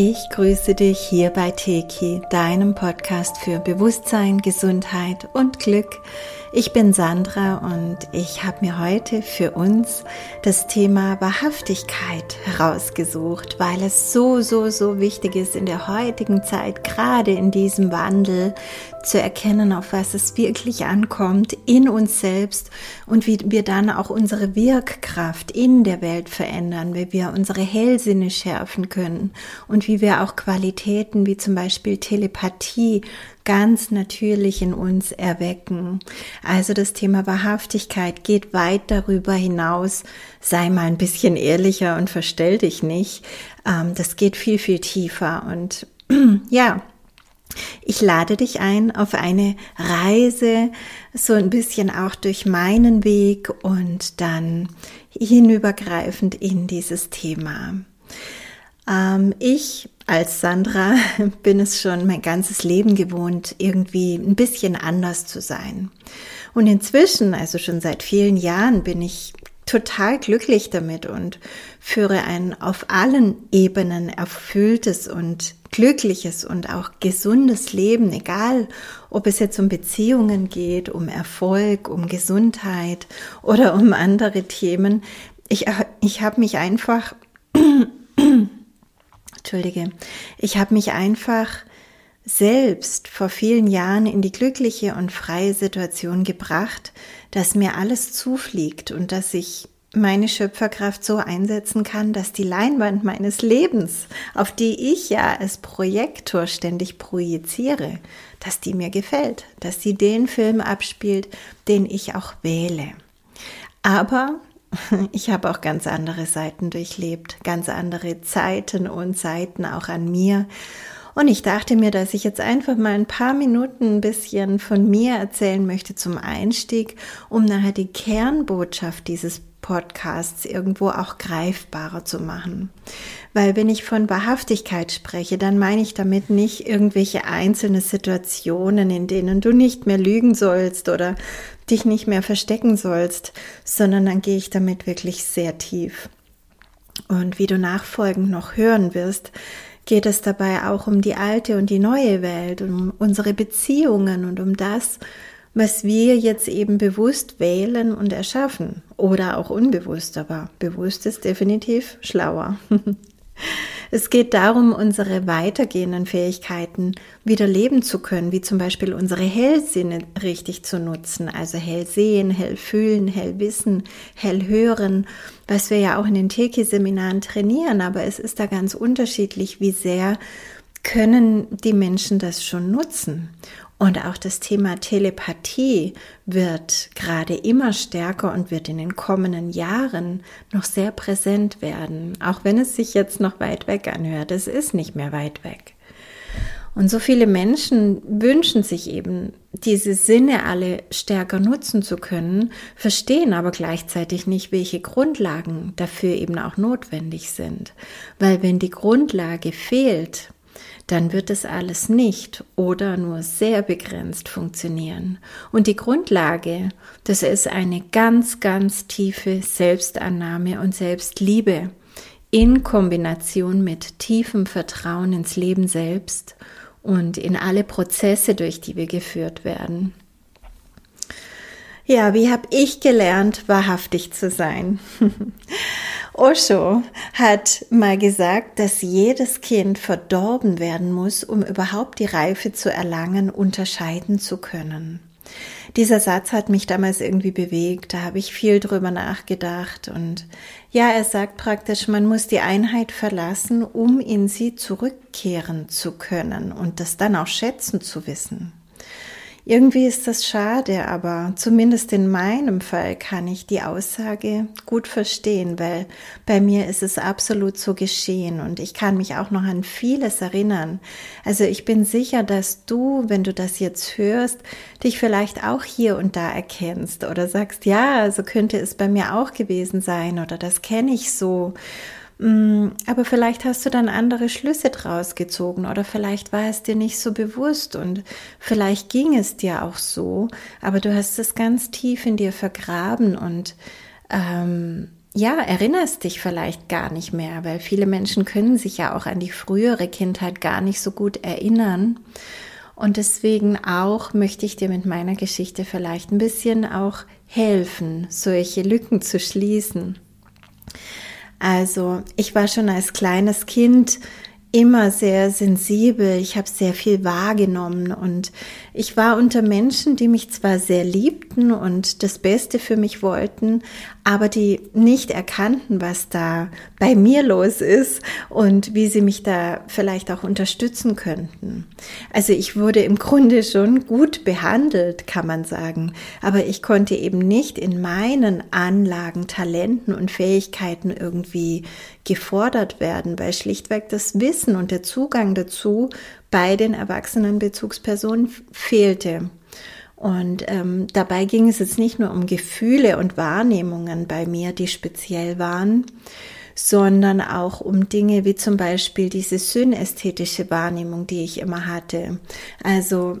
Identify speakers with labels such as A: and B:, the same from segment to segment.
A: Ich grüße dich hier bei Teki, deinem Podcast für Bewusstsein, Gesundheit und Glück. Ich bin Sandra und ich habe mir heute für uns das Thema Wahrhaftigkeit herausgesucht, weil es so, so, so wichtig ist in der heutigen Zeit, gerade in diesem Wandel, zu erkennen, auf was es wirklich ankommt in uns selbst und wie wir dann auch unsere Wirkkraft in der Welt verändern, wie wir unsere Hellsinne schärfen können und wie wir auch Qualitäten wie zum Beispiel Telepathie ganz natürlich in uns erwecken. Also das Thema Wahrhaftigkeit geht weit darüber hinaus. Sei mal ein bisschen ehrlicher und verstell dich nicht. Ähm, das geht viel, viel tiefer und ja, ich lade dich ein auf eine Reise, so ein bisschen auch durch meinen Weg und dann hinübergreifend in dieses Thema. Ähm, ich als Sandra bin es schon mein ganzes Leben gewohnt, irgendwie ein bisschen anders zu sein. Und inzwischen, also schon seit vielen Jahren, bin ich total glücklich damit und führe ein auf allen Ebenen erfülltes und glückliches und auch gesundes Leben, egal ob es jetzt um Beziehungen geht, um Erfolg, um Gesundheit oder um andere Themen. Ich, ich habe mich einfach Entschuldige, ich habe mich einfach selbst vor vielen Jahren in die glückliche und freie Situation gebracht, dass mir alles zufliegt und dass ich meine Schöpferkraft so einsetzen kann, dass die Leinwand meines Lebens, auf die ich ja als Projektor ständig projiziere, dass die mir gefällt, dass sie den Film abspielt, den ich auch wähle. Aber ich habe auch ganz andere Seiten durchlebt, ganz andere Zeiten und Seiten auch an mir. Und ich dachte mir, dass ich jetzt einfach mal ein paar Minuten ein bisschen von mir erzählen möchte zum Einstieg, um nachher die Kernbotschaft dieses Podcasts irgendwo auch greifbarer zu machen. Weil wenn ich von Wahrhaftigkeit spreche, dann meine ich damit nicht irgendwelche einzelne Situationen, in denen du nicht mehr lügen sollst oder dich nicht mehr verstecken sollst, sondern dann gehe ich damit wirklich sehr tief. Und wie du nachfolgend noch hören wirst, geht es dabei auch um die alte und die neue Welt, um unsere Beziehungen und um das, was wir jetzt eben bewusst wählen und erschaffen oder auch unbewusst, aber bewusst ist definitiv schlauer. Es geht darum, unsere weitergehenden Fähigkeiten wieder leben zu können, wie zum Beispiel unsere Hellsinne richtig zu nutzen, also hell sehen, hell fühlen, hell wissen, hell hören, was wir ja auch in den Teki-Seminaren trainieren, aber es ist da ganz unterschiedlich, wie sehr können die Menschen das schon nutzen. Und auch das Thema Telepathie wird gerade immer stärker und wird in den kommenden Jahren noch sehr präsent werden, auch wenn es sich jetzt noch weit weg anhört. Es ist nicht mehr weit weg. Und so viele Menschen wünschen sich eben, diese Sinne alle stärker nutzen zu können, verstehen aber gleichzeitig nicht, welche Grundlagen dafür eben auch notwendig sind. Weil wenn die Grundlage fehlt, dann wird es alles nicht oder nur sehr begrenzt funktionieren. Und die Grundlage, das ist eine ganz, ganz tiefe Selbstannahme und Selbstliebe in Kombination mit tiefem Vertrauen ins Leben selbst und in alle Prozesse, durch die wir geführt werden. Ja, wie habe ich gelernt, wahrhaftig zu sein? Osho hat mal gesagt, dass jedes Kind verdorben werden muss, um überhaupt die Reife zu erlangen, unterscheiden zu können. Dieser Satz hat mich damals irgendwie bewegt, da habe ich viel drüber nachgedacht und ja, er sagt praktisch, man muss die Einheit verlassen, um in sie zurückkehren zu können und das dann auch schätzen zu wissen. Irgendwie ist das schade, aber zumindest in meinem Fall kann ich die Aussage gut verstehen, weil bei mir ist es absolut so geschehen und ich kann mich auch noch an vieles erinnern. Also ich bin sicher, dass du, wenn du das jetzt hörst, dich vielleicht auch hier und da erkennst oder sagst, ja, so könnte es bei mir auch gewesen sein oder das kenne ich so. Mm, aber vielleicht hast du dann andere Schlüsse draus gezogen oder vielleicht war es dir nicht so bewusst und vielleicht ging es dir auch so, aber du hast es ganz tief in dir vergraben und ähm, ja, erinnerst dich vielleicht gar nicht mehr, weil viele Menschen können sich ja auch an die frühere Kindheit gar nicht so gut erinnern. Und deswegen auch möchte ich dir mit meiner Geschichte vielleicht ein bisschen auch helfen, solche Lücken zu schließen. Also, ich war schon als kleines Kind immer sehr sensibel, ich habe sehr viel wahrgenommen und ich war unter Menschen, die mich zwar sehr liebten und das Beste für mich wollten, aber die nicht erkannten, was da bei mir los ist und wie sie mich da vielleicht auch unterstützen könnten. Also ich wurde im Grunde schon gut behandelt, kann man sagen, aber ich konnte eben nicht in meinen Anlagen, Talenten und Fähigkeiten irgendwie gefordert werden, weil schlichtweg das Wissen und der Zugang dazu bei den erwachsenen Bezugspersonen fehlte. Und ähm, dabei ging es jetzt nicht nur um Gefühle und Wahrnehmungen bei mir, die speziell waren, sondern auch um Dinge wie zum Beispiel diese synästhetische Wahrnehmung, die ich immer hatte. Also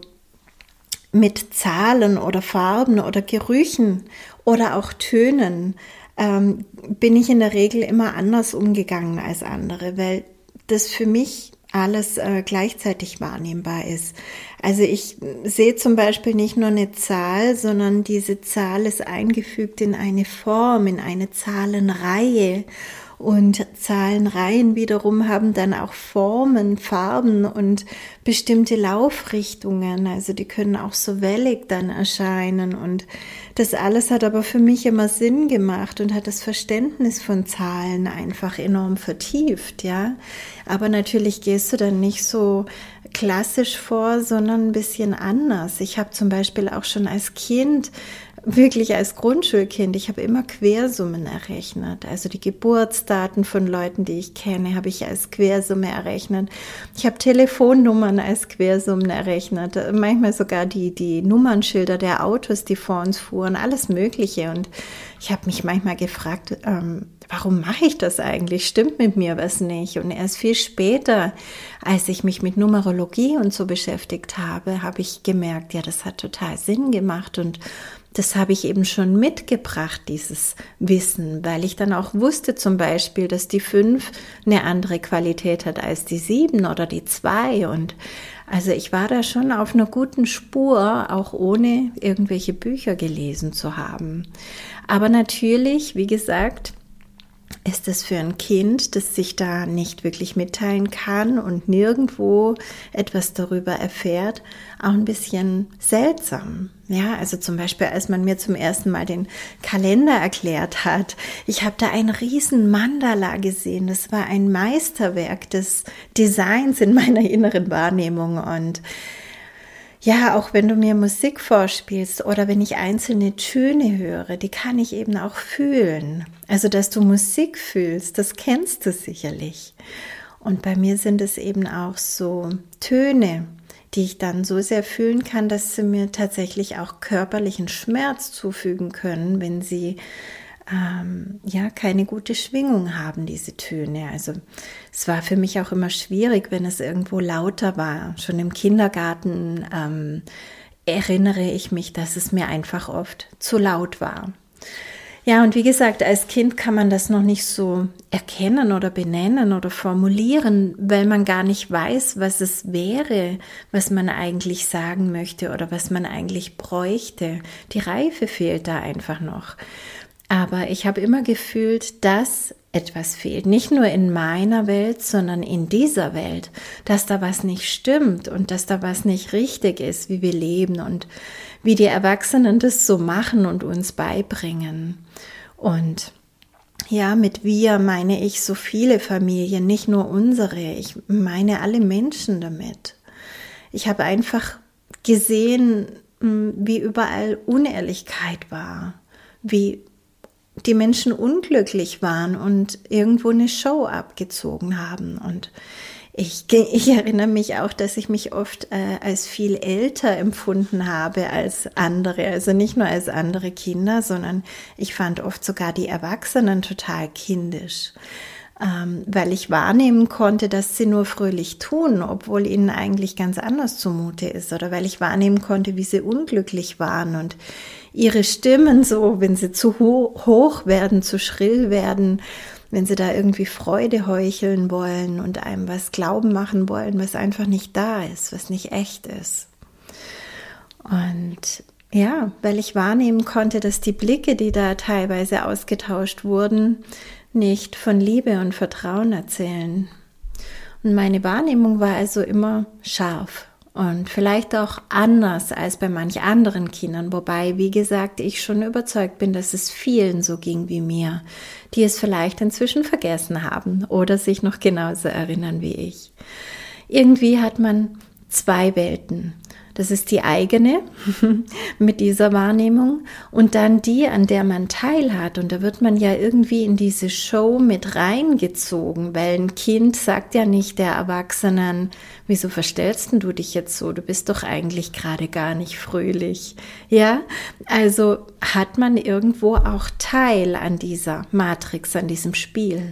A: mit Zahlen oder Farben oder Gerüchen oder auch Tönen ähm, bin ich in der Regel immer anders umgegangen als andere, weil das für mich alles äh, gleichzeitig wahrnehmbar ist. Also ich sehe zum Beispiel nicht nur eine Zahl, sondern diese Zahl ist eingefügt in eine Form, in eine Zahlenreihe. Und Zahlenreihen wiederum haben dann auch Formen, Farben und bestimmte Laufrichtungen. Also die können auch so wellig dann erscheinen. Und das alles hat aber für mich immer Sinn gemacht und hat das Verständnis von Zahlen einfach enorm vertieft, ja. Aber natürlich gehst du dann nicht so klassisch vor, sondern ein bisschen anders. Ich habe zum Beispiel auch schon als Kind wirklich als Grundschulkind, ich habe immer Quersummen errechnet. Also die Geburtsdaten von Leuten, die ich kenne, habe ich als Quersumme errechnet. Ich habe Telefonnummern als Quersummen errechnet. Manchmal sogar die, die Nummernschilder der Autos, die vor uns fuhren, alles Mögliche. Und ich habe mich manchmal gefragt, ähm, warum mache ich das eigentlich? Stimmt mit mir was nicht? Und erst viel später, als ich mich mit Numerologie und so beschäftigt habe, habe ich gemerkt, ja, das hat total Sinn gemacht und das habe ich eben schon mitgebracht, dieses Wissen, weil ich dann auch wusste zum Beispiel, dass die fünf eine andere Qualität hat als die sieben oder die zwei. Und also ich war da schon auf einer guten Spur, auch ohne irgendwelche Bücher gelesen zu haben. Aber natürlich, wie gesagt, ist es für ein Kind, das sich da nicht wirklich mitteilen kann und nirgendwo etwas darüber erfährt, auch ein bisschen seltsam. Ja, also zum Beispiel, als man mir zum ersten Mal den Kalender erklärt hat, ich habe da ein riesen Mandala gesehen. Das war ein Meisterwerk des Designs in meiner inneren Wahrnehmung und ja, auch wenn du mir Musik vorspielst oder wenn ich einzelne Töne höre, die kann ich eben auch fühlen. Also, dass du Musik fühlst, das kennst du sicherlich. Und bei mir sind es eben auch so Töne, die ich dann so sehr fühlen kann, dass sie mir tatsächlich auch körperlichen Schmerz zufügen können, wenn sie ähm, ja keine gute Schwingung haben, diese Töne. Also es war für mich auch immer schwierig, wenn es irgendwo lauter war. Schon im Kindergarten ähm, erinnere ich mich, dass es mir einfach oft zu laut war. Ja, und wie gesagt, als Kind kann man das noch nicht so erkennen oder benennen oder formulieren, weil man gar nicht weiß, was es wäre, was man eigentlich sagen möchte oder was man eigentlich bräuchte. Die Reife fehlt da einfach noch. Aber ich habe immer gefühlt, dass etwas fehlt. Nicht nur in meiner Welt, sondern in dieser Welt. Dass da was nicht stimmt und dass da was nicht richtig ist, wie wir leben und wie die Erwachsenen das so machen und uns beibringen. Und ja, mit wir meine ich so viele Familien, nicht nur unsere. Ich meine alle Menschen damit. Ich habe einfach gesehen, hm, wie überall Unehrlichkeit war, wie die Menschen unglücklich waren und irgendwo eine Show abgezogen haben. Und ich, ich erinnere mich auch, dass ich mich oft äh, als viel älter empfunden habe als andere. Also nicht nur als andere Kinder, sondern ich fand oft sogar die Erwachsenen total kindisch. Ähm, weil ich wahrnehmen konnte, dass sie nur fröhlich tun, obwohl ihnen eigentlich ganz anders zumute ist, oder weil ich wahrnehmen konnte, wie sie unglücklich waren und ihre Stimmen so, wenn sie zu hoch werden, zu schrill werden, wenn sie da irgendwie Freude heucheln wollen und einem was glauben machen wollen, was einfach nicht da ist, was nicht echt ist. Und ja, weil ich wahrnehmen konnte, dass die Blicke, die da teilweise ausgetauscht wurden, nicht von Liebe und Vertrauen erzählen. Und meine Wahrnehmung war also immer scharf und vielleicht auch anders als bei manch anderen Kindern, wobei, wie gesagt, ich schon überzeugt bin, dass es vielen so ging wie mir, die es vielleicht inzwischen vergessen haben oder sich noch genauso erinnern wie ich. Irgendwie hat man zwei Welten. Das ist die eigene mit dieser Wahrnehmung und dann die, an der man teilhat. Und da wird man ja irgendwie in diese Show mit reingezogen, weil ein Kind sagt ja nicht der Erwachsenen, wieso verstellst du dich jetzt so? Du bist doch eigentlich gerade gar nicht fröhlich. Ja, also hat man irgendwo auch Teil an dieser Matrix, an diesem Spiel.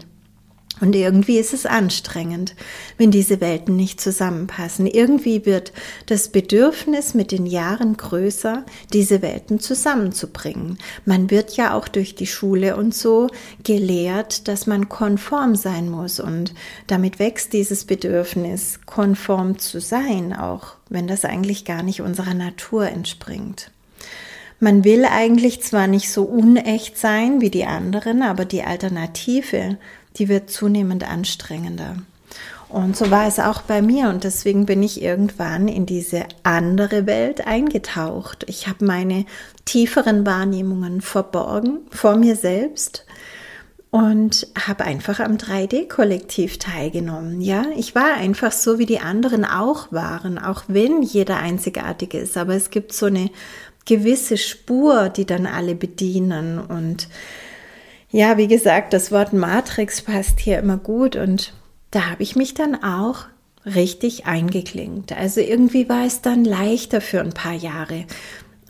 A: Und irgendwie ist es anstrengend, wenn diese Welten nicht zusammenpassen. Irgendwie wird das Bedürfnis mit den Jahren größer, diese Welten zusammenzubringen. Man wird ja auch durch die Schule und so gelehrt, dass man konform sein muss. Und damit wächst dieses Bedürfnis, konform zu sein, auch wenn das eigentlich gar nicht unserer Natur entspringt. Man will eigentlich zwar nicht so unecht sein wie die anderen, aber die Alternative die wird zunehmend anstrengender. Und so war es auch bei mir und deswegen bin ich irgendwann in diese andere Welt eingetaucht. Ich habe meine tieferen Wahrnehmungen verborgen vor mir selbst und habe einfach am 3D-Kollektiv teilgenommen. Ja, ich war einfach so, wie die anderen auch waren, auch wenn jeder einzigartig ist. Aber es gibt so eine gewisse Spur, die dann alle bedienen und ja, wie gesagt, das Wort Matrix passt hier immer gut und da habe ich mich dann auch richtig eingeklingt. Also irgendwie war es dann leichter für ein paar Jahre.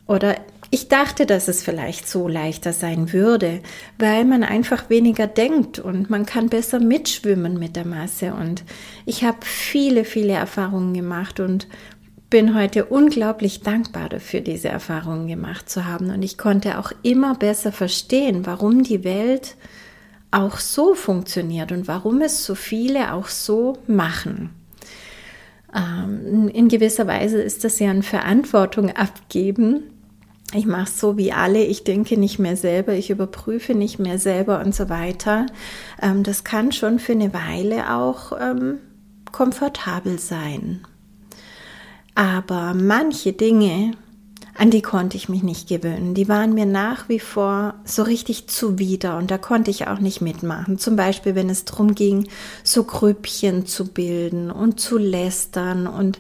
A: Oder ich dachte, dass es vielleicht so leichter sein würde, weil man einfach weniger denkt und man kann besser mitschwimmen mit der Masse. Und ich habe viele, viele Erfahrungen gemacht und bin heute unglaublich dankbar dafür, diese Erfahrungen gemacht zu haben. Und ich konnte auch immer besser verstehen, warum die Welt auch so funktioniert und warum es so viele auch so machen. Ähm, in gewisser Weise ist das ja ein Verantwortung abgeben. Ich mache es so wie alle, ich denke nicht mehr selber, ich überprüfe nicht mehr selber und so weiter. Ähm, das kann schon für eine Weile auch ähm, komfortabel sein. Aber manche Dinge, an die konnte ich mich nicht gewöhnen. Die waren mir nach wie vor so richtig zuwider und da konnte ich auch nicht mitmachen. Zum Beispiel, wenn es darum ging, so Grüppchen zu bilden und zu lästern und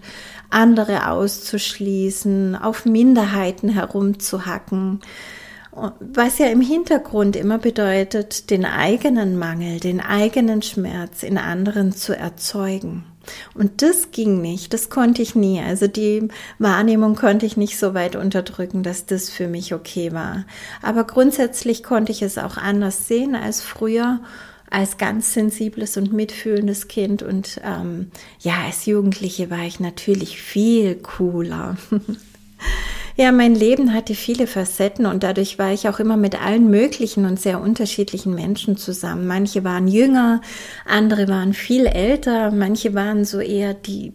A: andere auszuschließen, auf Minderheiten herumzuhacken. Was ja im Hintergrund immer bedeutet, den eigenen Mangel, den eigenen Schmerz in anderen zu erzeugen. Und das ging nicht, das konnte ich nie. Also die Wahrnehmung konnte ich nicht so weit unterdrücken, dass das für mich okay war. Aber grundsätzlich konnte ich es auch anders sehen als früher als ganz sensibles und mitfühlendes Kind und ähm, ja, als Jugendliche war ich natürlich viel cooler. Ja, mein Leben hatte viele Facetten und dadurch war ich auch immer mit allen möglichen und sehr unterschiedlichen Menschen zusammen. Manche waren jünger, andere waren viel älter, manche waren so eher die,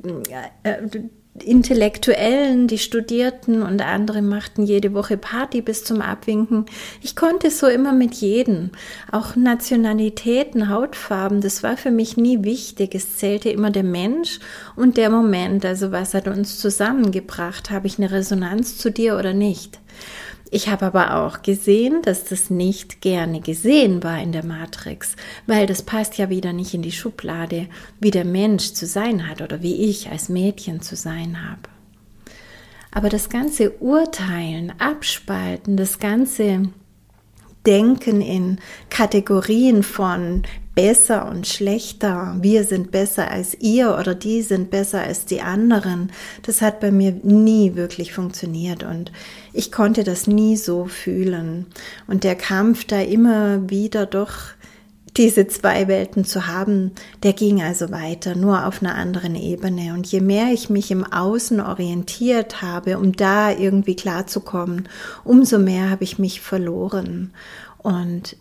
A: äh, Intellektuellen, die studierten und andere machten jede Woche Party bis zum Abwinken. Ich konnte so immer mit jedem. Auch Nationalitäten, Hautfarben, das war für mich nie wichtig. Es zählte immer der Mensch und der Moment. Also was hat uns zusammengebracht? Habe ich eine Resonanz zu dir oder nicht? Ich habe aber auch gesehen, dass das nicht gerne gesehen war in der Matrix, weil das passt ja wieder nicht in die Schublade, wie der Mensch zu sein hat oder wie ich als Mädchen zu sein habe. Aber das ganze Urteilen, Abspalten, das ganze Denken in Kategorien von besser und schlechter, wir sind besser als ihr oder die sind besser als die anderen, das hat bei mir nie wirklich funktioniert und ich konnte das nie so fühlen. Und der Kampf da immer wieder doch diese zwei Welten zu haben, der ging also weiter, nur auf einer anderen Ebene. Und je mehr ich mich im Außen orientiert habe, um da irgendwie klarzukommen, umso mehr habe ich mich verloren. Und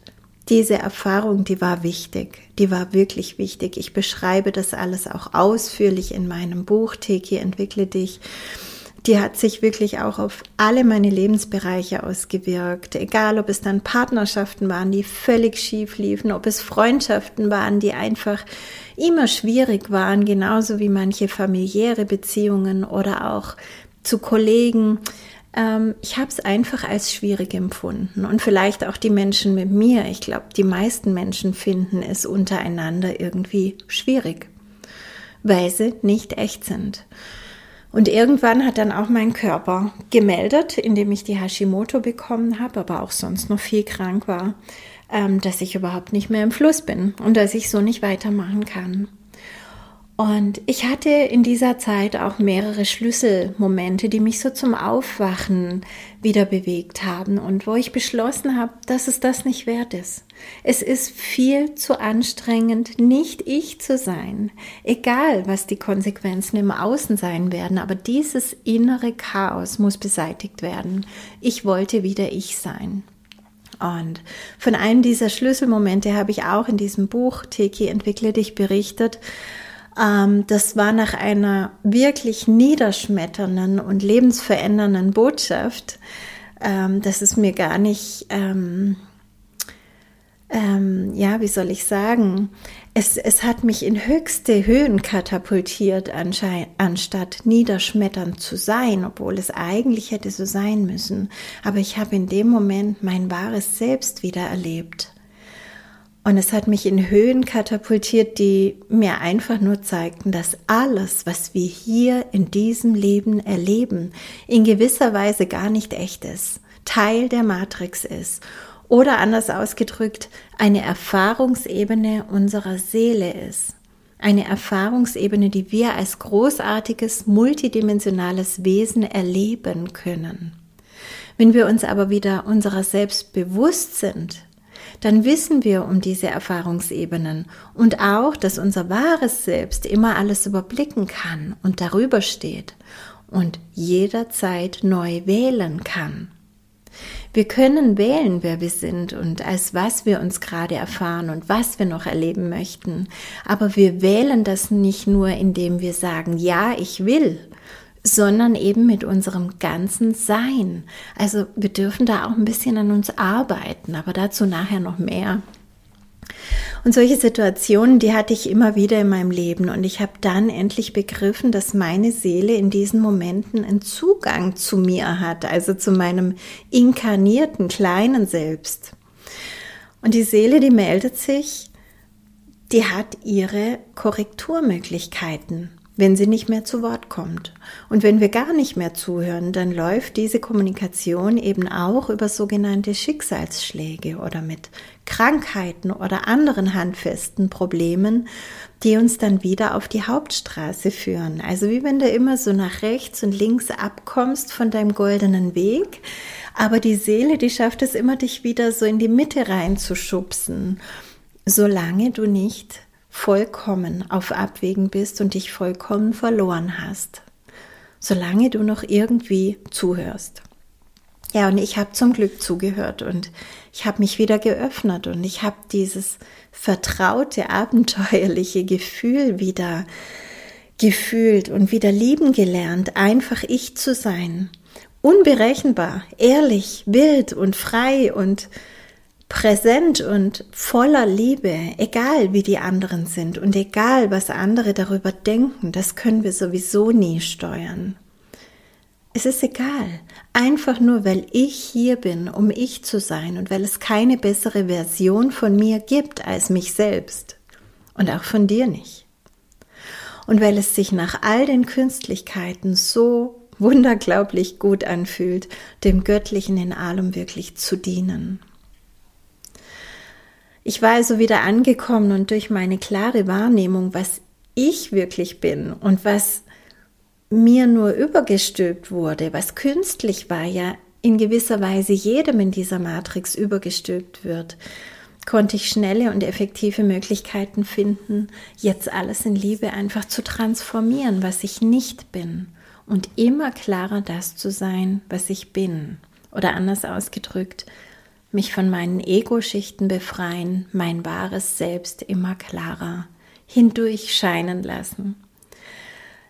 A: diese Erfahrung, die war wichtig, die war wirklich wichtig. Ich beschreibe das alles auch ausführlich in meinem Buch Teki, entwickle dich die hat sich wirklich auch auf alle meine Lebensbereiche ausgewirkt. Egal, ob es dann Partnerschaften waren, die völlig schief liefen, ob es Freundschaften waren, die einfach immer schwierig waren, genauso wie manche familiäre Beziehungen oder auch zu Kollegen. Ähm, ich habe es einfach als schwierig empfunden und vielleicht auch die Menschen mit mir. Ich glaube, die meisten Menschen finden es untereinander irgendwie schwierig, weil sie nicht echt sind. Und irgendwann hat dann auch mein Körper gemeldet, indem ich die Hashimoto bekommen habe, aber auch sonst noch viel krank war, ähm, dass ich überhaupt nicht mehr im Fluss bin und dass ich so nicht weitermachen kann. Und ich hatte in dieser Zeit auch mehrere Schlüsselmomente, die mich so zum Aufwachen wieder bewegt haben und wo ich beschlossen habe, dass es das nicht wert ist. Es ist viel zu anstrengend, nicht ich zu sein, egal was die Konsequenzen im Außen sein werden, aber dieses innere Chaos muss beseitigt werden. Ich wollte wieder ich sein. Und von einem dieser Schlüsselmomente habe ich auch in diesem Buch Teki entwickle dich berichtet, ähm, das war nach einer wirklich niederschmetternden und lebensverändernden Botschaft, ähm, dass es mir gar nicht, ähm, ähm, ja, wie soll ich sagen, es, es hat mich in höchste Höhen katapultiert, anstatt niederschmetternd zu sein, obwohl es eigentlich hätte so sein müssen. Aber ich habe in dem Moment mein wahres Selbst wieder erlebt. Und es hat mich in Höhen katapultiert, die mir einfach nur zeigten, dass alles, was wir hier in diesem Leben erleben, in gewisser Weise gar nicht echt ist, Teil der Matrix ist oder anders ausgedrückt, eine Erfahrungsebene unserer Seele ist. Eine Erfahrungsebene, die wir als großartiges, multidimensionales Wesen erleben können. Wenn wir uns aber wieder unserer selbst bewusst sind, dann wissen wir um diese Erfahrungsebenen und auch, dass unser wahres Selbst immer alles überblicken kann und darüber steht und jederzeit neu wählen kann. Wir können wählen, wer wir sind und als was wir uns gerade erfahren und was wir noch erleben möchten. Aber wir wählen das nicht nur, indem wir sagen, ja, ich will, sondern eben mit unserem ganzen Sein. Also wir dürfen da auch ein bisschen an uns arbeiten, aber dazu nachher noch mehr. Und solche Situationen, die hatte ich immer wieder in meinem Leben und ich habe dann endlich begriffen, dass meine Seele in diesen Momenten einen Zugang zu mir hat, also zu meinem inkarnierten kleinen Selbst. Und die Seele, die meldet sich, die hat ihre Korrekturmöglichkeiten wenn sie nicht mehr zu Wort kommt. Und wenn wir gar nicht mehr zuhören, dann läuft diese Kommunikation eben auch über sogenannte Schicksalsschläge oder mit Krankheiten oder anderen handfesten Problemen, die uns dann wieder auf die Hauptstraße führen. Also wie wenn du immer so nach rechts und links abkommst von deinem goldenen Weg, aber die Seele, die schafft es immer, dich wieder so in die Mitte reinzuschubsen, solange du nicht vollkommen auf Abwägen bist und dich vollkommen verloren hast, solange du noch irgendwie zuhörst. Ja, und ich habe zum Glück zugehört und ich habe mich wieder geöffnet und ich habe dieses vertraute, abenteuerliche Gefühl wieder gefühlt und wieder lieben gelernt, einfach ich zu sein. Unberechenbar, ehrlich, wild und frei und präsent und voller Liebe, egal wie die anderen sind und egal was andere darüber denken, das können wir sowieso nie steuern. Es ist egal, einfach nur weil ich hier bin, um ich zu sein und weil es keine bessere Version von mir gibt als mich selbst und auch von dir nicht. Und weil es sich nach all den Künstlichkeiten so wunderglaublich gut anfühlt, dem Göttlichen in allem wirklich zu dienen. Ich war also wieder angekommen und durch meine klare Wahrnehmung, was ich wirklich bin und was mir nur übergestülpt wurde, was künstlich war, ja in gewisser Weise jedem in dieser Matrix übergestülpt wird, konnte ich schnelle und effektive Möglichkeiten finden, jetzt alles in Liebe einfach zu transformieren, was ich nicht bin und immer klarer das zu sein, was ich bin. Oder anders ausgedrückt, mich von meinen Ego-Schichten befreien, mein wahres Selbst immer klarer hindurch scheinen lassen.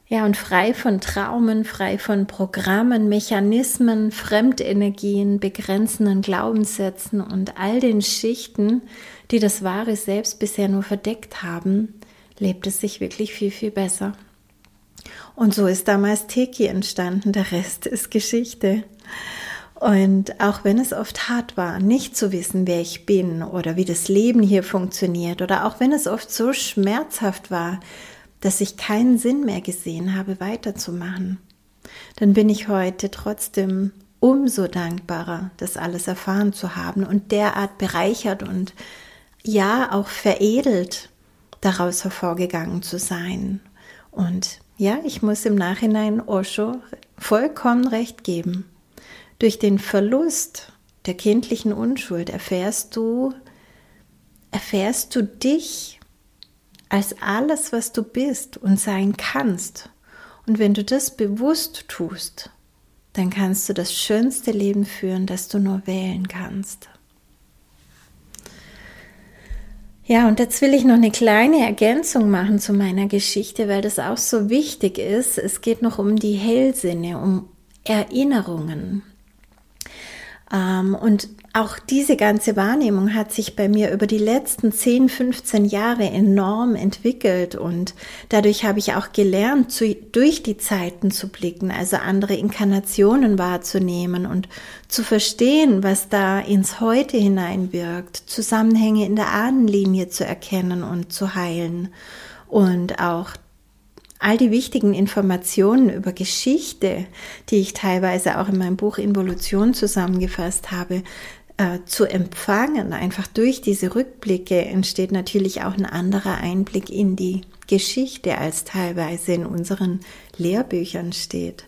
A: Ja, und frei von Traumen, frei von Programmen, Mechanismen, Fremdenergien, begrenzenden Glaubenssätzen und all den Schichten, die das wahre Selbst bisher nur verdeckt haben, lebt es sich wirklich viel, viel besser. Und so ist damals Teki entstanden, der Rest ist Geschichte. Und auch wenn es oft hart war, nicht zu wissen, wer ich bin oder wie das Leben hier funktioniert, oder auch wenn es oft so schmerzhaft war, dass ich keinen Sinn mehr gesehen habe, weiterzumachen, dann bin ich heute trotzdem umso dankbarer, das alles erfahren zu haben und derart bereichert und ja auch veredelt daraus hervorgegangen zu sein. Und ja, ich muss im Nachhinein Osho vollkommen recht geben. Durch den Verlust der kindlichen Unschuld erfährst du, erfährst du dich als alles, was du bist und sein kannst. Und wenn du das bewusst tust, dann kannst du das schönste Leben führen, das du nur wählen kannst. Ja, und jetzt will ich noch eine kleine Ergänzung machen zu meiner Geschichte, weil das auch so wichtig ist. Es geht noch um die Hellsinne, um Erinnerungen. Ähm, und auch diese ganze Wahrnehmung hat sich bei mir über die letzten 10, 15 Jahre enorm entwickelt. Und dadurch habe ich auch gelernt, zu, durch die Zeiten zu blicken, also andere Inkarnationen wahrzunehmen und zu verstehen, was da ins Heute hineinwirkt, Zusammenhänge in der Ahnenlinie zu erkennen und zu heilen. Und auch all die wichtigen Informationen über Geschichte, die ich teilweise auch in meinem Buch Involution zusammengefasst habe, äh, zu empfangen. Einfach durch diese Rückblicke entsteht natürlich auch ein anderer Einblick in die Geschichte, als teilweise in unseren Lehrbüchern steht.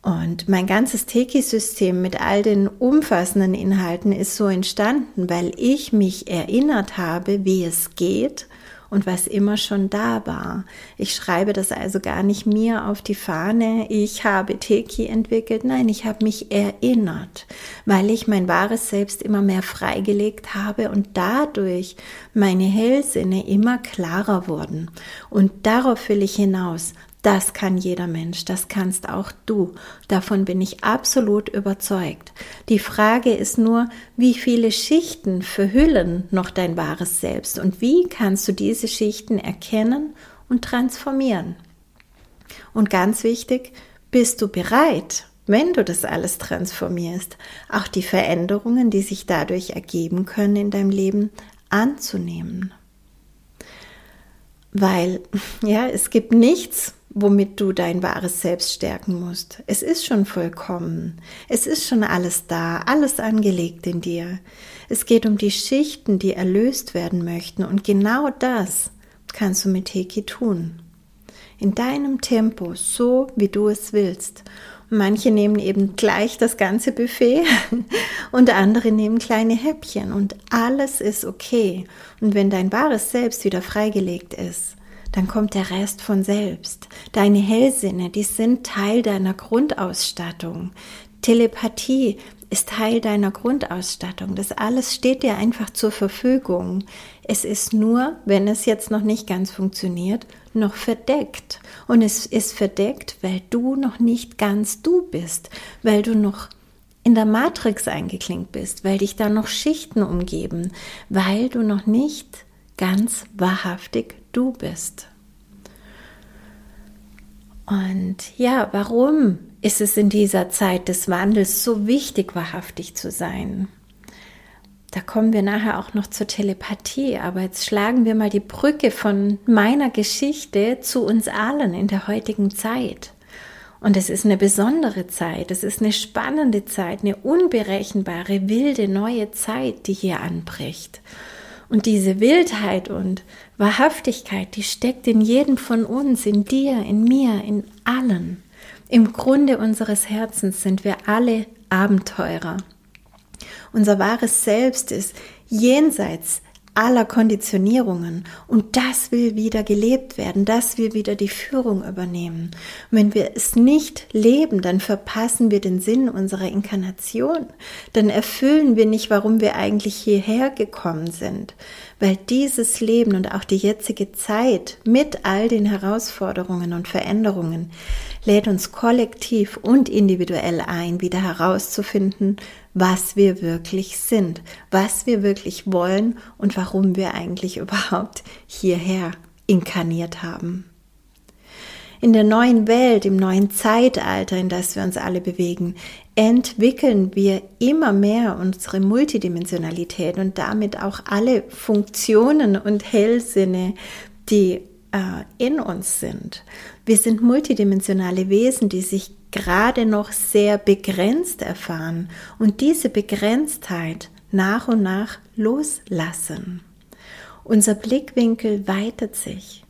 A: Und mein ganzes Teki-System mit all den umfassenden Inhalten ist so entstanden, weil ich mich erinnert habe, wie es geht und was immer schon da war. Ich schreibe das also gar nicht mir auf die Fahne, ich habe Teki entwickelt, nein, ich habe mich erinnert, weil ich mein wahres Selbst immer mehr freigelegt habe und dadurch meine Hellsinne immer klarer wurden. Und darauf will ich hinaus, das kann jeder Mensch, das kannst auch du. Davon bin ich absolut überzeugt. Die Frage ist nur, wie viele Schichten verhüllen noch dein wahres Selbst und wie kannst du diese Schichten erkennen und transformieren? Und ganz wichtig, bist du bereit, wenn du das alles transformierst, auch die Veränderungen, die sich dadurch ergeben können in deinem Leben, anzunehmen? Weil, ja, es gibt nichts, womit du dein wahres Selbst stärken musst. Es ist schon vollkommen. Es ist schon alles da, alles angelegt in dir. Es geht um die Schichten, die erlöst werden möchten. Und genau das kannst du mit Heki tun. In deinem Tempo, so wie du es willst. Manche nehmen eben gleich das ganze Buffet und andere nehmen kleine Häppchen und alles ist okay. Und wenn dein wahres Selbst wieder freigelegt ist, dann kommt der Rest von selbst. Deine Hellsinne, die sind Teil deiner Grundausstattung. Telepathie ist Teil deiner Grundausstattung. Das alles steht dir einfach zur Verfügung. Es ist nur, wenn es jetzt noch nicht ganz funktioniert, noch verdeckt. Und es ist verdeckt, weil du noch nicht ganz du bist, weil du noch in der Matrix eingeklinkt bist, weil dich da noch Schichten umgeben, weil du noch nicht ganz wahrhaftig du bist. Und ja, warum ist es in dieser Zeit des Wandels so wichtig, wahrhaftig zu sein? Da kommen wir nachher auch noch zur Telepathie, aber jetzt schlagen wir mal die Brücke von meiner Geschichte zu uns allen in der heutigen Zeit. Und es ist eine besondere Zeit, es ist eine spannende Zeit, eine unberechenbare, wilde, neue Zeit, die hier anbricht. Und diese Wildheit und Wahrhaftigkeit, die steckt in jedem von uns, in dir, in mir, in allen. Im Grunde unseres Herzens sind wir alle Abenteurer. Unser wahres Selbst ist jenseits aller Konditionierungen. Und das will wieder gelebt werden, das will wieder die Führung übernehmen. Und wenn wir es nicht leben, dann verpassen wir den Sinn unserer Inkarnation. Dann erfüllen wir nicht, warum wir eigentlich hierher gekommen sind. Weil dieses Leben und auch die jetzige Zeit mit all den Herausforderungen und Veränderungen lädt uns kollektiv und individuell ein, wieder herauszufinden, was wir wirklich sind, was wir wirklich wollen und warum wir eigentlich überhaupt hierher inkarniert haben. In der neuen Welt, im neuen Zeitalter, in das wir uns alle bewegen, entwickeln wir immer mehr unsere Multidimensionalität und damit auch alle Funktionen und Hellsinne, die äh, in uns sind. Wir sind multidimensionale Wesen, die sich gerade noch sehr begrenzt erfahren und diese Begrenztheit nach und nach loslassen. Unser Blickwinkel weitet sich.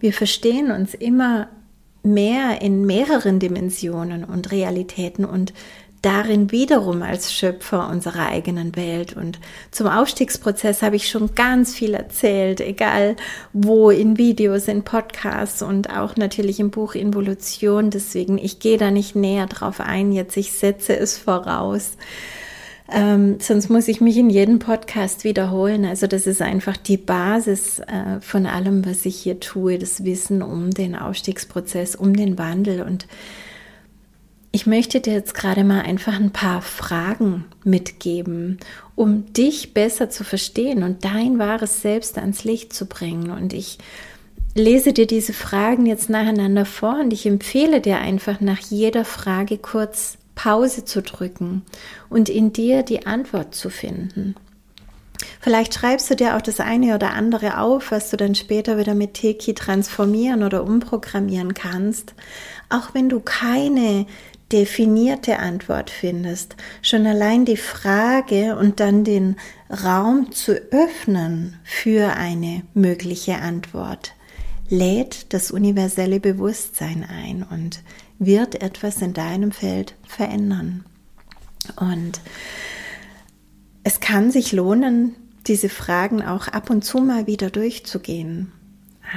A: Wir verstehen uns immer mehr in mehreren Dimensionen und Realitäten und darin wiederum als Schöpfer unserer eigenen Welt. Und zum Aufstiegsprozess habe ich schon ganz viel erzählt, egal wo, in Videos, in Podcasts und auch natürlich im Buch Involution. Deswegen, ich gehe da nicht näher drauf ein. Jetzt, ich setze es voraus. Ähm, sonst muss ich mich in jedem Podcast wiederholen. Also das ist einfach die Basis äh, von allem, was ich hier tue, das Wissen um den Aufstiegsprozess, um den Wandel und ich möchte dir jetzt gerade mal einfach ein paar Fragen mitgeben, um dich besser zu verstehen und dein wahres Selbst ans Licht zu bringen. Und ich lese dir diese Fragen jetzt nacheinander vor und ich empfehle dir einfach nach jeder Frage kurz Pause zu drücken und in dir die Antwort zu finden. Vielleicht schreibst du dir auch das eine oder andere auf, was du dann später wieder mit Teki transformieren oder umprogrammieren kannst. Auch wenn du keine definierte Antwort findest. Schon allein die Frage und dann den Raum zu öffnen für eine mögliche Antwort lädt das universelle Bewusstsein ein und wird etwas in deinem Feld verändern. Und es kann sich lohnen, diese Fragen auch ab und zu mal wieder durchzugehen.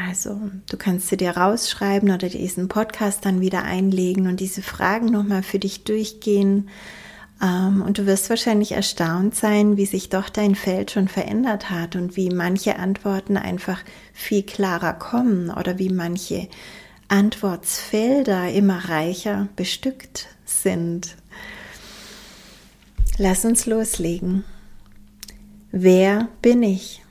A: Also, du kannst sie dir rausschreiben oder diesen Podcast dann wieder einlegen und diese Fragen nochmal für dich durchgehen. Ähm, und du wirst wahrscheinlich erstaunt sein, wie sich doch dein Feld schon verändert hat und wie manche Antworten einfach viel klarer kommen oder wie manche Antwortsfelder immer reicher bestückt sind. Lass uns loslegen. Wer bin ich?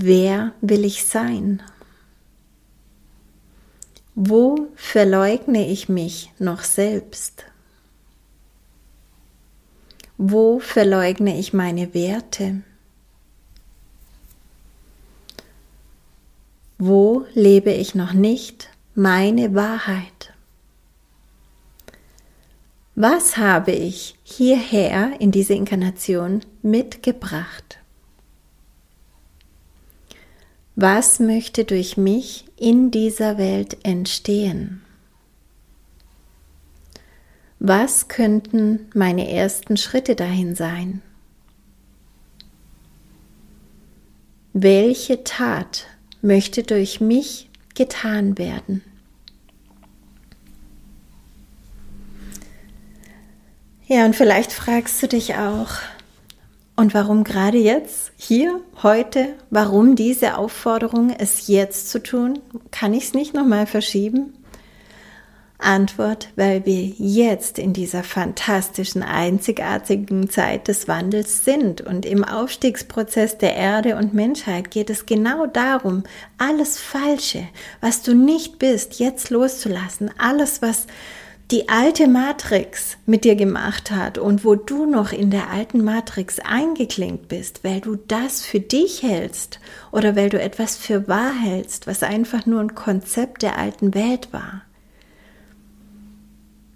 A: Wer will ich sein? Wo verleugne ich mich noch selbst? Wo verleugne ich meine Werte? Wo lebe ich noch nicht meine Wahrheit? Was habe ich hierher in diese Inkarnation mitgebracht? Was möchte durch mich in dieser Welt entstehen? Was könnten meine ersten Schritte dahin sein? Welche Tat möchte durch mich getan werden? Ja, und vielleicht fragst du dich auch, und warum gerade jetzt, hier, heute, warum diese Aufforderung, es jetzt zu tun? Kann ich es nicht nochmal verschieben? Antwort, weil wir jetzt in dieser fantastischen, einzigartigen Zeit des Wandels sind und im Aufstiegsprozess der Erde und Menschheit geht es genau darum, alles Falsche, was du nicht bist, jetzt loszulassen, alles, was die alte Matrix mit dir gemacht hat und wo du noch in der alten Matrix eingeklinkt bist, weil du das für dich hältst oder weil du etwas für wahr hältst, was einfach nur ein Konzept der alten Welt war.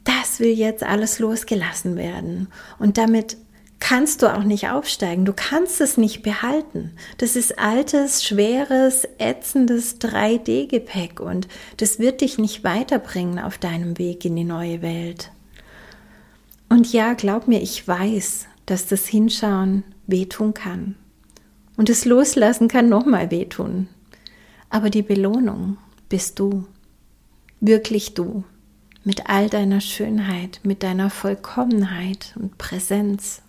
A: Das will jetzt alles losgelassen werden und damit kannst du auch nicht aufsteigen. Du kannst es nicht behalten. Das ist altes, schweres, ätzendes 3D-Gepäck und das wird dich nicht weiterbringen auf deinem Weg in die neue Welt. Und ja, glaub mir, ich weiß, dass das Hinschauen wehtun kann. Und das Loslassen kann nochmal wehtun. Aber die Belohnung bist du. Wirklich du. Mit all deiner Schönheit, mit deiner Vollkommenheit und Präsenz.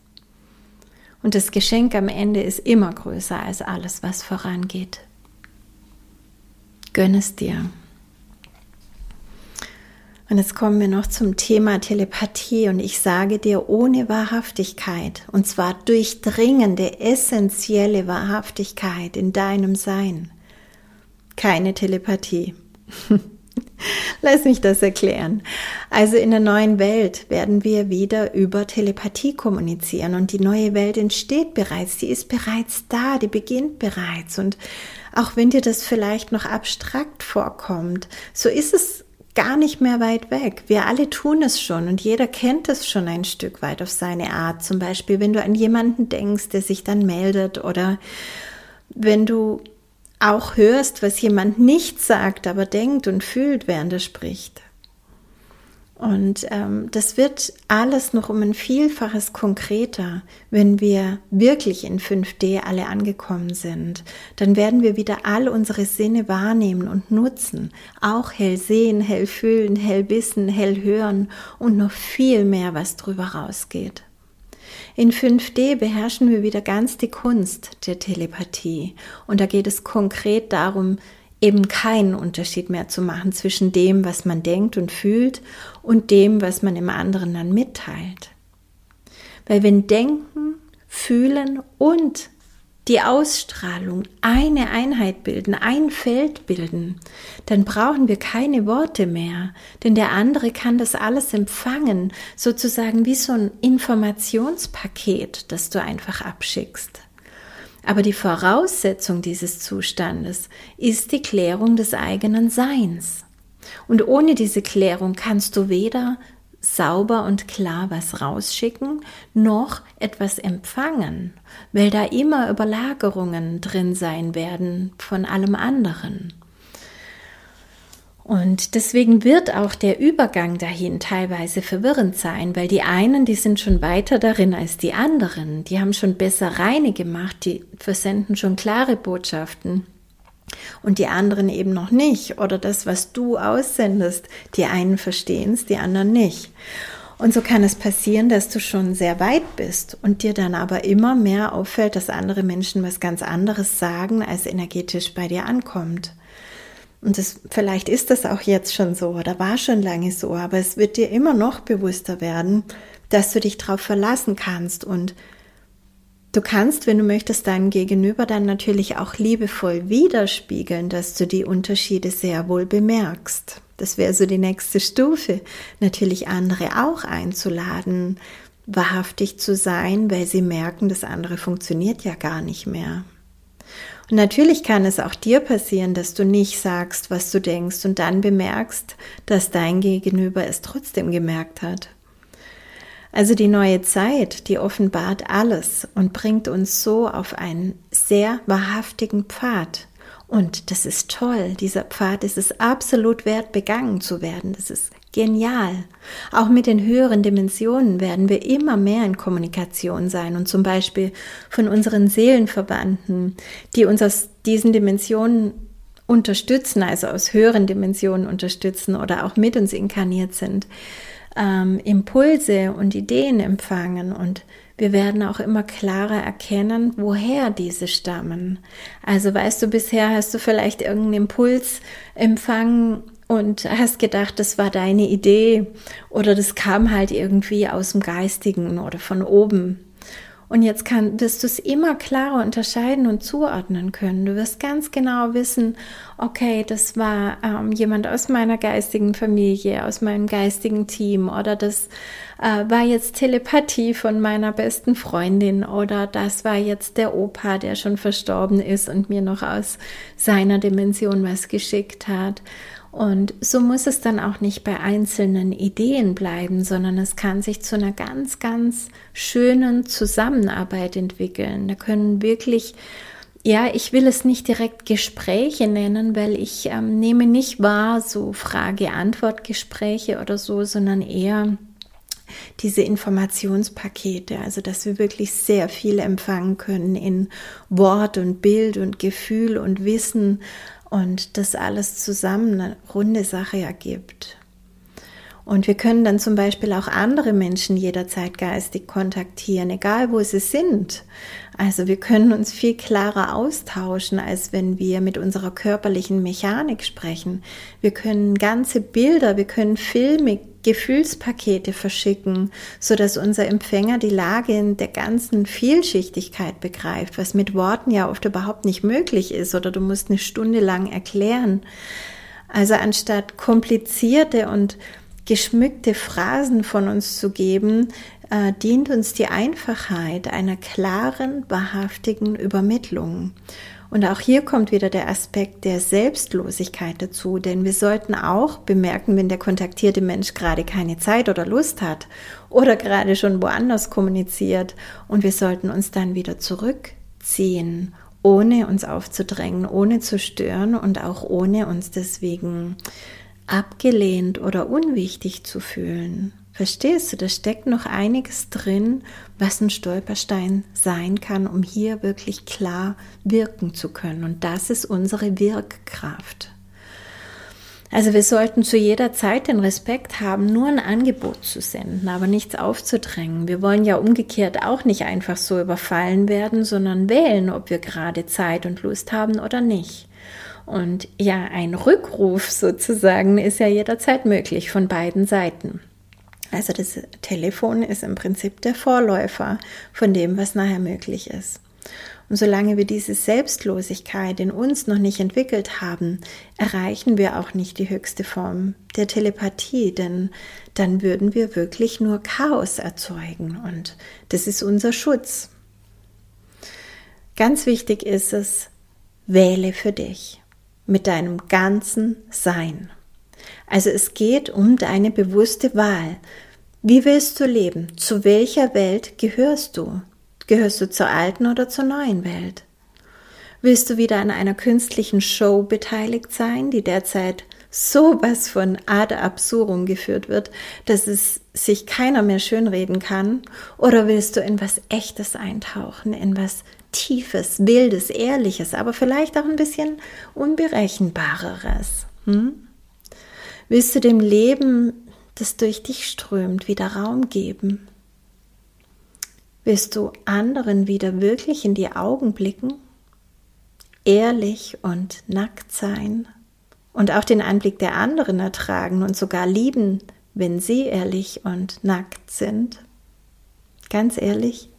A: Und das Geschenk am Ende ist immer größer als alles, was vorangeht. Gönn es dir. Und jetzt kommen wir noch zum Thema Telepathie und ich sage dir, ohne Wahrhaftigkeit, und zwar durchdringende, essentielle Wahrhaftigkeit in deinem Sein, keine Telepathie. Lass mich das erklären. Also in der neuen Welt werden wir wieder über Telepathie kommunizieren und die neue Welt entsteht bereits, die ist bereits da, die beginnt bereits und auch wenn dir das vielleicht noch abstrakt vorkommt, so ist es gar nicht mehr weit weg. Wir alle tun es schon und jeder kennt es schon ein Stück weit auf seine Art. Zum Beispiel, wenn du an jemanden denkst, der sich dann meldet oder wenn du auch hörst, was jemand nicht sagt, aber denkt und fühlt, während er spricht. Und ähm, das wird alles noch um ein Vielfaches konkreter, wenn wir wirklich in 5D alle angekommen sind. Dann werden wir wieder all unsere Sinne wahrnehmen und nutzen. Auch hell sehen, hell fühlen, hell wissen, hell hören und noch viel mehr, was drüber rausgeht. In 5D beherrschen wir wieder ganz die Kunst der Telepathie. Und da geht es konkret darum, eben keinen Unterschied mehr zu machen zwischen dem, was man denkt und fühlt und dem, was man im anderen dann mitteilt. Weil wenn Denken, Fühlen und die Ausstrahlung eine Einheit bilden, ein Feld bilden, dann brauchen wir keine Worte mehr, denn der andere kann das alles empfangen, sozusagen wie so ein Informationspaket, das du einfach abschickst. Aber die Voraussetzung dieses Zustandes ist die Klärung des eigenen Seins. Und ohne diese Klärung kannst du weder sauber und klar was rausschicken, noch etwas empfangen, weil da immer Überlagerungen drin sein werden von allem anderen. Und deswegen wird auch der Übergang dahin teilweise verwirrend sein, weil die einen, die sind schon weiter darin als die anderen, die haben schon besser reine gemacht, die versenden schon klare Botschaften und die anderen eben noch nicht. Oder das, was du aussendest, die einen verstehen es, die anderen nicht. Und so kann es passieren, dass du schon sehr weit bist und dir dann aber immer mehr auffällt, dass andere Menschen was ganz anderes sagen, als energetisch bei dir ankommt. Und das, vielleicht ist das auch jetzt schon so oder war schon lange so, aber es wird dir immer noch bewusster werden, dass du dich darauf verlassen kannst und du kannst, wenn du möchtest, deinem Gegenüber dann natürlich auch liebevoll widerspiegeln, dass du die Unterschiede sehr wohl bemerkst. Das wäre so die nächste Stufe, natürlich andere auch einzuladen, wahrhaftig zu sein, weil sie merken, das andere funktioniert ja gar nicht mehr. Und natürlich kann es auch dir passieren, dass du nicht sagst, was du denkst und dann bemerkst, dass dein Gegenüber es trotzdem gemerkt hat. Also die neue Zeit, die offenbart alles und bringt uns so auf einen sehr wahrhaftigen Pfad. Und das ist toll. Dieser Pfad ist es absolut wert, begangen zu werden. Das ist Genial. Auch mit den höheren Dimensionen werden wir immer mehr in Kommunikation sein und zum Beispiel von unseren Seelenverwandten, die uns aus diesen Dimensionen unterstützen, also aus höheren Dimensionen unterstützen oder auch mit uns inkarniert sind, ähm, Impulse und Ideen empfangen und wir werden auch immer klarer erkennen, woher diese stammen. Also weißt du, bisher hast du vielleicht irgendeinen Impuls empfangen und hast gedacht, das war deine Idee oder das kam halt irgendwie aus dem Geistigen oder von oben. Und jetzt kann, wirst du es immer klarer unterscheiden und zuordnen können. Du wirst ganz genau wissen, okay, das war ähm, jemand aus meiner geistigen Familie, aus meinem geistigen Team oder das äh, war jetzt Telepathie von meiner besten Freundin oder das war jetzt der Opa, der schon verstorben ist und mir noch aus seiner Dimension was geschickt hat. Und so muss es dann auch nicht bei einzelnen Ideen bleiben, sondern es kann sich zu einer ganz, ganz schönen Zusammenarbeit entwickeln. Da können wirklich, ja, ich will es nicht direkt Gespräche nennen, weil ich ähm, nehme nicht wahr so Frage-Antwort-Gespräche oder so, sondern eher diese Informationspakete, also dass wir wirklich sehr viel empfangen können in Wort und Bild und Gefühl und Wissen und das alles zusammen eine runde Sache ergibt. Und wir können dann zum Beispiel auch andere Menschen jederzeit geistig kontaktieren, egal wo sie sind. Also wir können uns viel klarer austauschen, als wenn wir mit unserer körperlichen Mechanik sprechen. Wir können ganze Bilder, wir können Filme, Gefühlspakete verschicken, so dass unser Empfänger die Lage in der ganzen Vielschichtigkeit begreift, was mit Worten ja oft überhaupt nicht möglich ist oder du musst eine Stunde lang erklären. Also anstatt komplizierte und geschmückte Phrasen von uns zu geben, äh, dient uns die Einfachheit einer klaren, wahrhaftigen Übermittlung. Und auch hier kommt wieder der Aspekt der Selbstlosigkeit dazu, denn wir sollten auch bemerken, wenn der kontaktierte Mensch gerade keine Zeit oder Lust hat oder gerade schon woanders kommuniziert und wir sollten uns dann wieder zurückziehen, ohne uns aufzudrängen, ohne zu stören und auch ohne uns deswegen abgelehnt oder unwichtig zu fühlen. Verstehst du, da steckt noch einiges drin, was ein Stolperstein sein kann, um hier wirklich klar wirken zu können. Und das ist unsere Wirkkraft. Also wir sollten zu jeder Zeit den Respekt haben, nur ein Angebot zu senden, aber nichts aufzudrängen. Wir wollen ja umgekehrt auch nicht einfach so überfallen werden, sondern wählen, ob wir gerade Zeit und Lust haben oder nicht. Und ja, ein Rückruf sozusagen ist ja jederzeit möglich von beiden Seiten. Also das Telefon ist im Prinzip der Vorläufer von dem, was nachher möglich ist. Und solange wir diese Selbstlosigkeit in uns noch nicht entwickelt haben, erreichen wir auch nicht die höchste Form der Telepathie, denn dann würden wir wirklich nur Chaos erzeugen und das ist unser Schutz. Ganz wichtig ist es, wähle für dich mit deinem ganzen Sein. Also es geht um deine bewusste Wahl. Wie willst du leben? Zu welcher Welt gehörst du? Gehörst du zur alten oder zur neuen Welt? Willst du wieder an einer künstlichen Show beteiligt sein, die derzeit sowas von ad absurdum geführt wird, dass es sich keiner mehr schönreden kann? Oder willst du in was Echtes eintauchen, in was Tiefes, Wildes, Ehrliches, aber vielleicht auch ein bisschen Unberechenbareres? Hm? Willst du dem Leben, das durch dich strömt, wieder Raum geben? Willst du anderen wieder wirklich in die Augen blicken? Ehrlich und nackt sein? und auch den Anblick der anderen ertragen und sogar lieben, wenn sie ehrlich und nackt sind? Ganz ehrlich?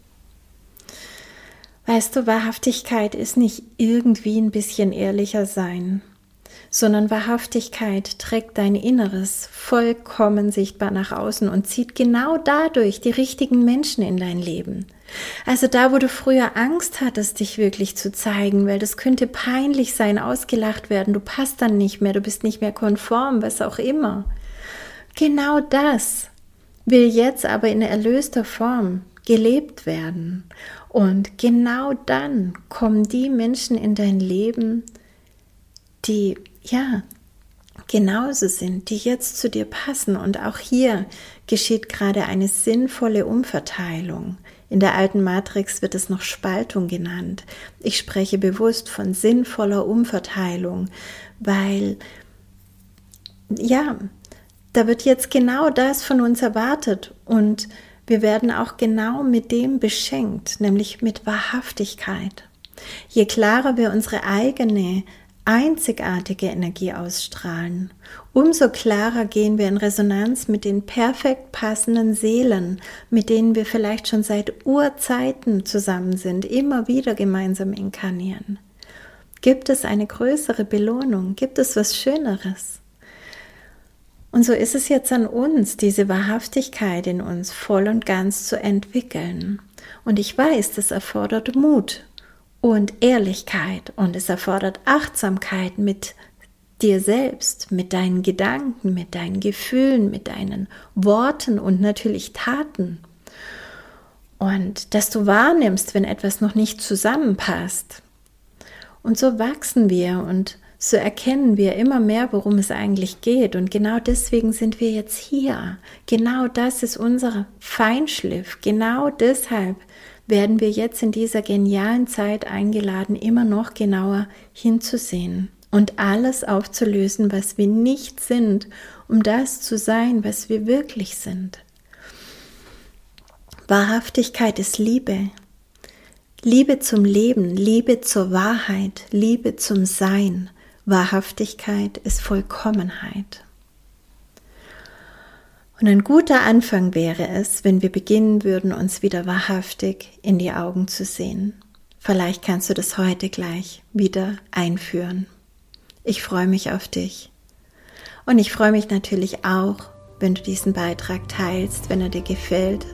A: Weißt du, Wahrhaftigkeit ist nicht irgendwie ein bisschen ehrlicher sein, sondern Wahrhaftigkeit trägt dein Inneres vollkommen sichtbar nach außen und zieht genau dadurch die richtigen Menschen in dein Leben. Also da, wo du früher Angst hattest, dich wirklich zu zeigen, weil das könnte peinlich sein, ausgelacht werden, du passt dann nicht mehr, du bist nicht mehr konform, was auch immer. Genau das will jetzt aber in erlöster Form gelebt werden. Und genau dann kommen die Menschen in dein Leben, die ja, genauso sind, die jetzt zu dir passen. Und auch hier geschieht gerade eine sinnvolle Umverteilung. In der alten Matrix wird es noch Spaltung genannt. Ich spreche bewusst von sinnvoller Umverteilung, weil ja, da wird jetzt genau das von uns erwartet und wir werden auch genau mit dem beschenkt, nämlich mit Wahrhaftigkeit. Je klarer wir unsere eigene einzigartige Energie ausstrahlen, umso klarer gehen wir in Resonanz mit den perfekt passenden Seelen, mit denen wir vielleicht schon seit Urzeiten zusammen sind, immer wieder gemeinsam inkarnieren. Gibt es eine größere Belohnung? Gibt es was Schöneres? Und so ist es jetzt an uns, diese Wahrhaftigkeit in uns voll und ganz zu entwickeln. Und ich weiß, das erfordert Mut und Ehrlichkeit und es erfordert Achtsamkeit mit dir selbst, mit deinen Gedanken, mit deinen Gefühlen, mit deinen Worten und natürlich Taten. Und dass du wahrnimmst, wenn etwas noch nicht zusammenpasst. Und so wachsen wir und so erkennen wir immer mehr, worum es eigentlich geht. Und genau deswegen sind wir jetzt hier. Genau das ist unser Feinschliff. Genau deshalb werden wir jetzt in dieser genialen Zeit eingeladen, immer noch genauer hinzusehen und alles aufzulösen, was wir nicht sind, um das zu sein, was wir wirklich sind. Wahrhaftigkeit ist Liebe. Liebe zum Leben, Liebe zur Wahrheit, Liebe zum Sein. Wahrhaftigkeit ist Vollkommenheit. Und ein guter Anfang wäre es, wenn wir beginnen würden, uns wieder wahrhaftig in die Augen zu sehen. Vielleicht kannst du das heute gleich wieder einführen. Ich freue mich auf dich. Und ich freue mich natürlich auch, wenn du diesen Beitrag teilst, wenn er dir gefällt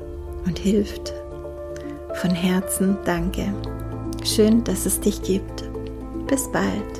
A: und hilft. Von Herzen danke. Schön, dass es dich gibt. Bis bald.